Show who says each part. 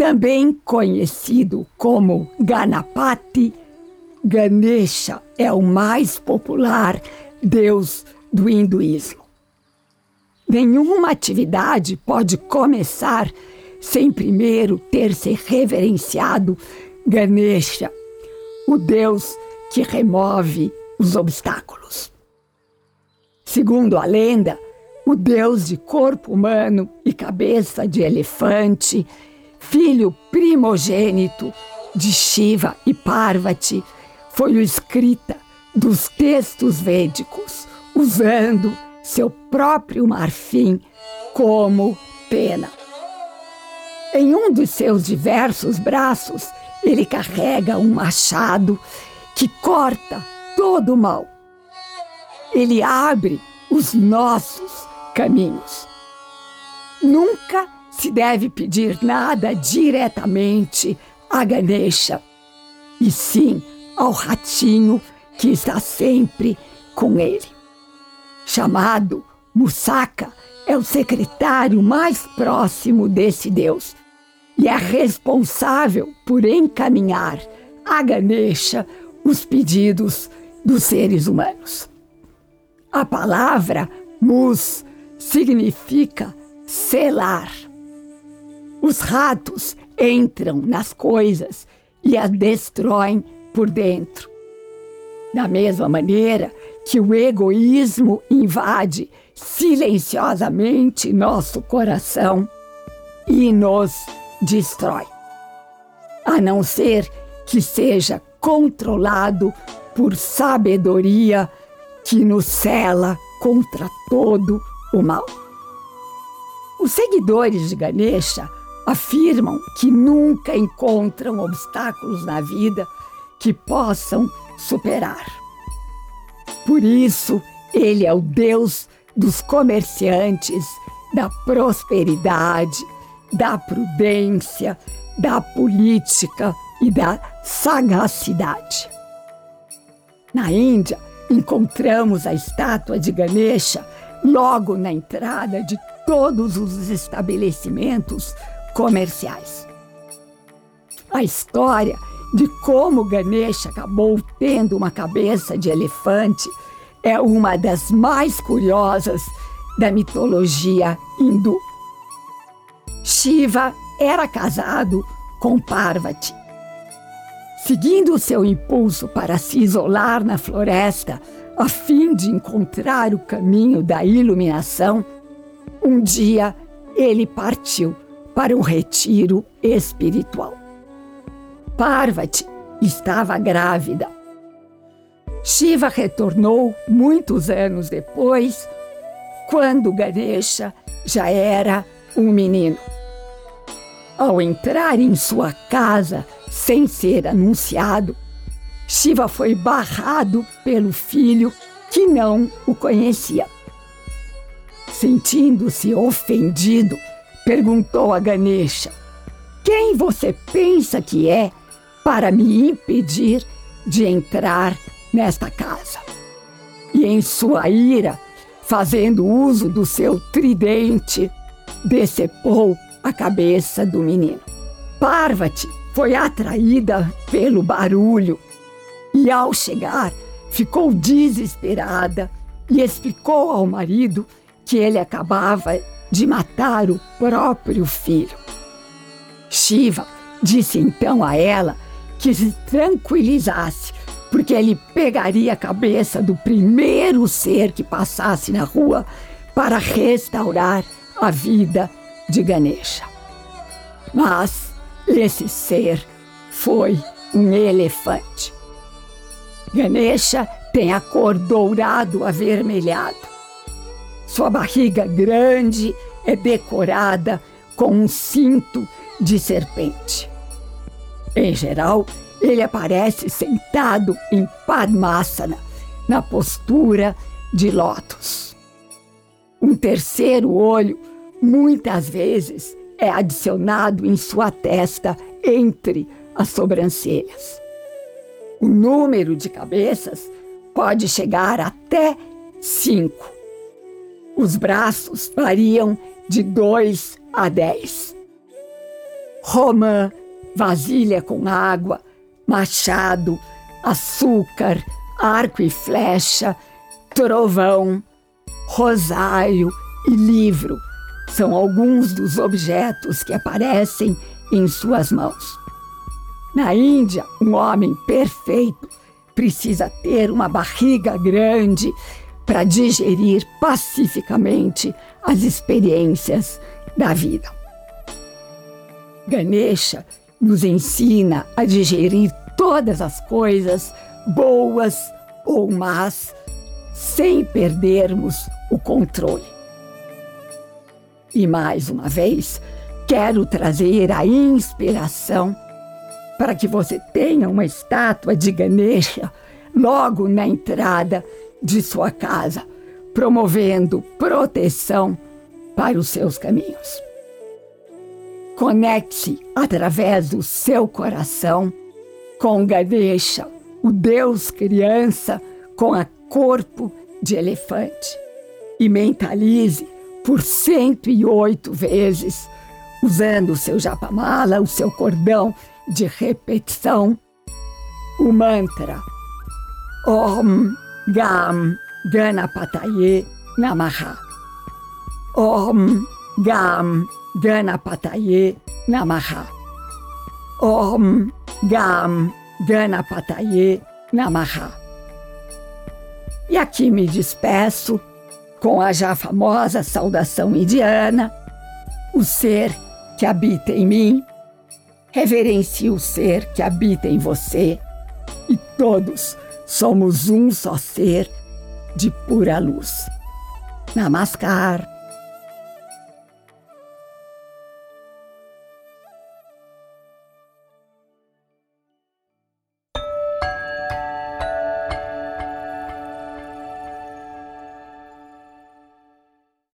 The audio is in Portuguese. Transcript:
Speaker 1: Também conhecido como Ganapati, Ganesha é o mais popular deus do hinduísmo. Nenhuma atividade pode começar sem primeiro ter se reverenciado Ganesha, o deus que remove os obstáculos. Segundo a lenda, o deus de corpo humano e cabeça de elefante, filho primogênito de Shiva e Parvati, foi o escrita dos textos védicos, usando seu próprio marfim como pena. Em um dos seus diversos braços, ele carrega um machado que corta todo o mal. Ele abre os nossos caminhos. Nunca se deve pedir nada diretamente a Ganesha, e sim ao ratinho que está sempre com ele. Chamado Musaka, é o secretário mais próximo desse Deus e é responsável por encaminhar a Ganesha os pedidos dos seres humanos. A palavra mus significa selar. Os ratos entram nas coisas e as destroem por dentro. Da mesma maneira que o egoísmo invade silenciosamente nosso coração e nos destrói. A não ser que seja controlado por sabedoria que nos cela contra todo o mal. Os seguidores de Ganesha afirmam que nunca encontram obstáculos na vida que possam superar. Por isso, ele é o Deus dos comerciantes, da prosperidade, da prudência, da política e da sagacidade. Na Índia, encontramos a estátua de Ganesha logo na entrada de todos os estabelecimentos comerciais. A história de como Ganesha acabou tendo uma cabeça de elefante é uma das mais curiosas da mitologia hindu. Shiva era casado com Parvati. Seguindo seu impulso para se isolar na floresta, a fim de encontrar o caminho da iluminação, um dia ele partiu para um retiro espiritual. Parvati estava grávida. Shiva retornou muitos anos depois, quando Ganesha já era um menino. Ao entrar em sua casa sem ser anunciado, Shiva foi barrado pelo filho que não o conhecia. Sentindo-se ofendido, perguntou a Ganesha: Quem você pensa que é para me impedir de entrar nesta casa? E em sua ira, fazendo uso do seu tridente, decepou a cabeça do menino. Parvati foi atraída pelo barulho e, ao chegar, ficou desesperada e explicou ao marido que ele acabava de matar o próprio filho. Shiva disse então a ela que se tranquilizasse, porque ele pegaria a cabeça do primeiro ser que passasse na rua para restaurar a vida de Ganesha. Mas esse ser foi um elefante. Ganesha tem a cor dourado avermelhado. Sua barriga grande é decorada com um cinto de serpente. Em geral, ele aparece sentado em Padmasana, na postura de lótus. Um terceiro olho, muitas vezes, é adicionado em sua testa entre as sobrancelhas. O número de cabeças pode chegar até cinco. Os braços variam de dois a dez. Romã, vasilha com água, machado, açúcar, arco e flecha, trovão, rosário e livro são alguns dos objetos que aparecem em suas mãos. Na Índia, um homem perfeito precisa ter uma barriga grande para digerir pacificamente as experiências da vida. Ganesha nos ensina a digerir todas as coisas, boas ou más, sem perdermos o controle. E mais uma vez, quero trazer a inspiração para que você tenha uma estátua de Ganesha logo na entrada de sua casa, promovendo proteção para os seus caminhos. Conecte através do seu coração com Ganesha, o Deus criança com a corpo de elefante, e mentalize por 108 vezes, usando o seu japamala, o seu cordão de repetição, o mantra Om Gam Ganapataye Namaha. Om Gam Ganapataye Namaha. Om Gam Ganapataye Namaha. E aqui me despeço com a já famosa saudação indiana, o ser que habita em mim, reverencie o ser que habita em você e todos somos um só ser de pura luz. Namaskar.